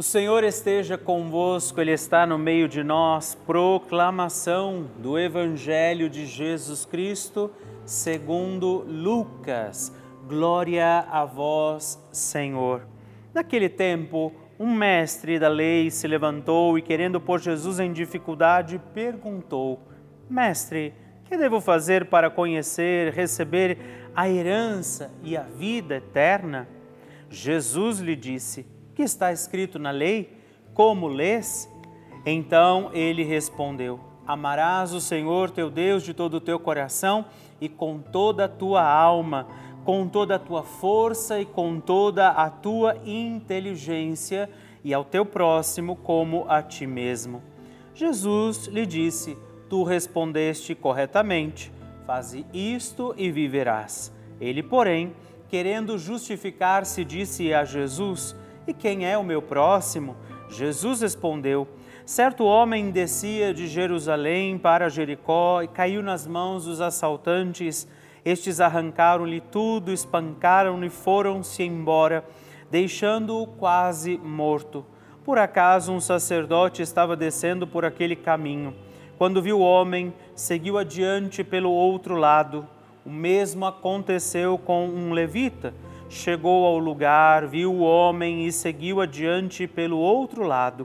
O Senhor esteja convosco, Ele está no meio de nós. Proclamação do Evangelho de Jesus Cristo, segundo Lucas. Glória a vós, Senhor. Naquele tempo, um mestre da lei se levantou e, querendo pôr Jesus em dificuldade, perguntou: Mestre, que devo fazer para conhecer, receber a herança e a vida eterna? Jesus lhe disse: que está escrito na lei? Como lês? Então ele respondeu: Amarás o Senhor teu Deus de todo o teu coração e com toda a tua alma, com toda a tua força e com toda a tua inteligência, e ao teu próximo como a ti mesmo. Jesus lhe disse: Tu respondeste corretamente, faze isto e viverás. Ele, porém, querendo justificar-se, disse a Jesus: e quem é o meu próximo? Jesus respondeu: Certo homem descia de Jerusalém para Jericó e caiu nas mãos dos assaltantes. Estes arrancaram-lhe tudo, espancaram-no e foram-se embora, deixando-o quase morto. Por acaso um sacerdote estava descendo por aquele caminho. Quando viu o homem, seguiu adiante pelo outro lado. O mesmo aconteceu com um levita chegou ao lugar, viu o homem e seguiu adiante pelo outro lado.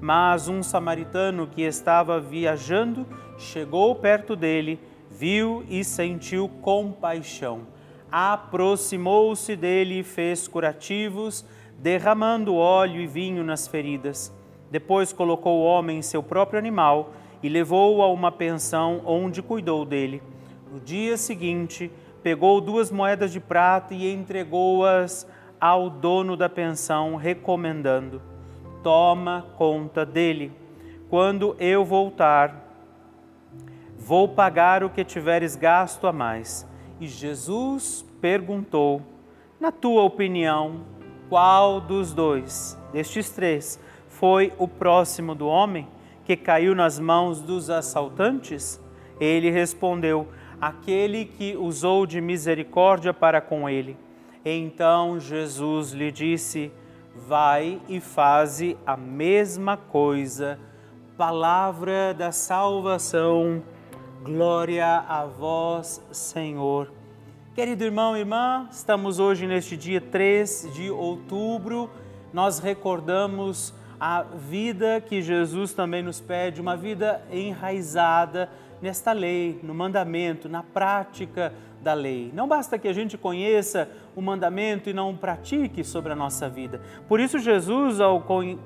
Mas um samaritano que estava viajando chegou perto dele, viu e sentiu compaixão. Aproximou-se dele e fez curativos, derramando óleo e vinho nas feridas. Depois colocou o homem em seu próprio animal e levou-o a uma pensão onde cuidou dele. No dia seguinte, pegou duas moedas de prata e entregou-as ao dono da pensão, recomendando: Toma conta dele. Quando eu voltar, vou pagar o que tiveres gasto a mais. E Jesus perguntou: Na tua opinião, qual dos dois, destes três, foi o próximo do homem que caiu nas mãos dos assaltantes? Ele respondeu: Aquele que usou de misericórdia para com ele. Então Jesus lhe disse: Vai e faze a mesma coisa. Palavra da salvação. Glória a vós, Senhor. Querido irmão e irmã, estamos hoje neste dia 3 de outubro. Nós recordamos a vida que Jesus também nos pede, uma vida enraizada nesta lei, no mandamento, na prática da lei. Não basta que a gente conheça o mandamento e não pratique sobre a nossa vida. Por isso, Jesus, ao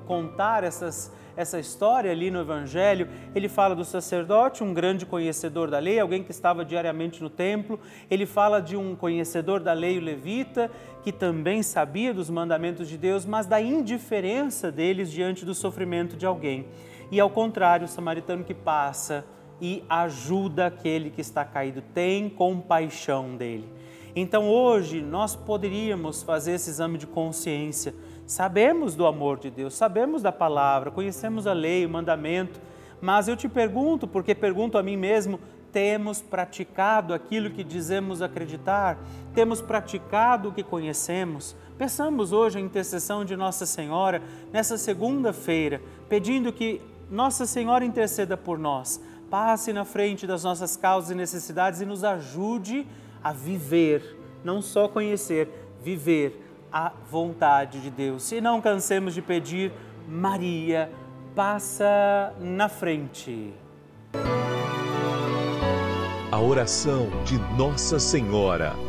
contar essas, essa história ali no Evangelho, ele fala do sacerdote, um grande conhecedor da lei, alguém que estava diariamente no templo. Ele fala de um conhecedor da lei, o levita, que também sabia dos mandamentos de Deus, mas da indiferença deles diante do sofrimento de alguém. E ao contrário, o samaritano que passa e ajuda aquele que está caído, tem compaixão dele. Então hoje nós poderíamos fazer esse exame de consciência. Sabemos do amor de Deus, sabemos da palavra, conhecemos a lei, o mandamento, mas eu te pergunto, porque pergunto a mim mesmo, temos praticado aquilo que dizemos acreditar? Temos praticado o que conhecemos? Pensamos hoje a intercessão de Nossa Senhora nessa segunda-feira, pedindo que Nossa Senhora interceda por nós, passe na frente das nossas causas e necessidades e nos ajude a viver, não só conhecer, viver a vontade de Deus. E não cansemos de pedir, Maria, passa na frente. A oração de Nossa Senhora.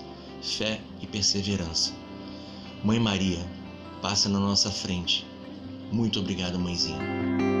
fé e perseverança. Mãe Maria, passa na nossa frente. Muito obrigado, mãezinha.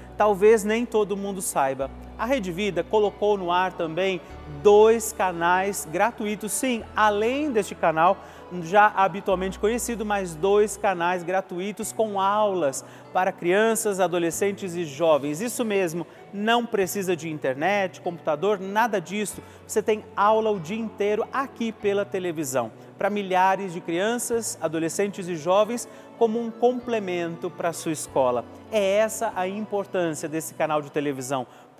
talvez nem todo mundo saiba. A Rede Vida colocou no ar também dois canais gratuitos, sim, além deste canal já habitualmente conhecido, mais dois canais gratuitos com aulas para crianças, adolescentes e jovens. Isso mesmo, não precisa de internet, computador, nada disso. Você tem aula o dia inteiro aqui pela televisão, para milhares de crianças, adolescentes e jovens como um complemento para a sua escola. É essa a importância desse canal de televisão.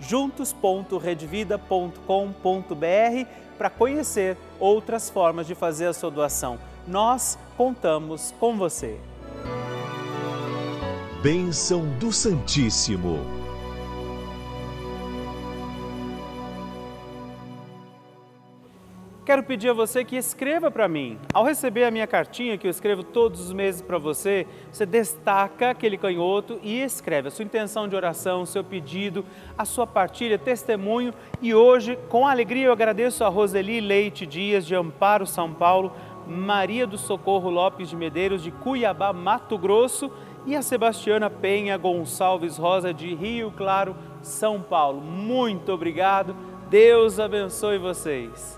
juntos.redvida.com.br para conhecer outras formas de fazer a sua doação. Nós contamos com você. Bênção do Santíssimo. Quero pedir a você que escreva para mim. Ao receber a minha cartinha, que eu escrevo todos os meses para você, você destaca aquele canhoto e escreve a sua intenção de oração, o seu pedido, a sua partilha, testemunho. E hoje, com alegria, eu agradeço a Roseli Leite Dias, de Amparo, São Paulo, Maria do Socorro Lopes de Medeiros, de Cuiabá, Mato Grosso, e a Sebastiana Penha Gonçalves Rosa, de Rio Claro, São Paulo. Muito obrigado. Deus abençoe vocês.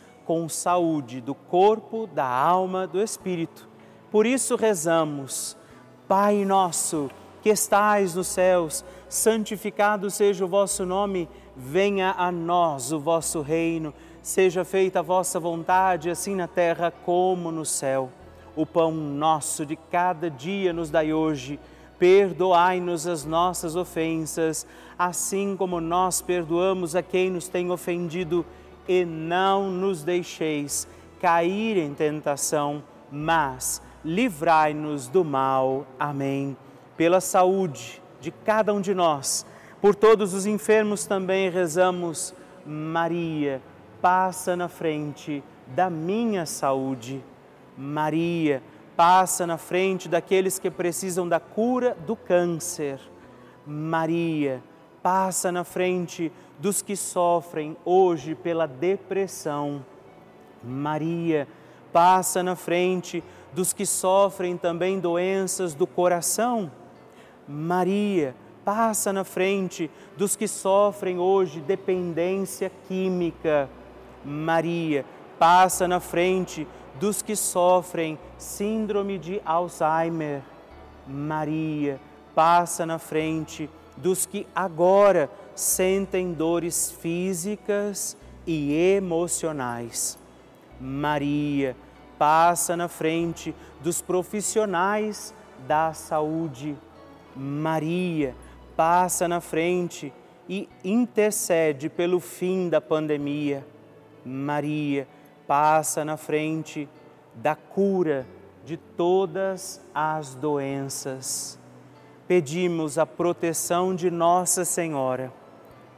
com saúde do corpo, da alma, do espírito. Por isso rezamos, Pai nosso, que estais nos céus, santificado seja o vosso nome venha a nós o vosso reino, seja feita a vossa vontade, assim na terra como no céu. O pão nosso de cada dia nos dai hoje. Perdoai-nos as nossas ofensas, assim como nós perdoamos a quem nos tem ofendido, e não nos deixeis cair em tentação, mas livrai-nos do mal. Amém. Pela saúde de cada um de nós, por todos os enfermos também rezamos, Maria, passa na frente da minha saúde. Maria, passa na frente daqueles que precisam da cura do câncer. Maria, passa na frente dos que sofrem hoje pela depressão. Maria, passa na frente dos que sofrem também doenças do coração. Maria, passa na frente dos que sofrem hoje dependência química. Maria, passa na frente dos que sofrem síndrome de Alzheimer. Maria, passa na frente dos que agora sentem dores físicas e emocionais. Maria, passa na frente dos profissionais da saúde. Maria, passa na frente e intercede pelo fim da pandemia. Maria passa na frente da cura de todas as doenças. Pedimos a proteção de Nossa Senhora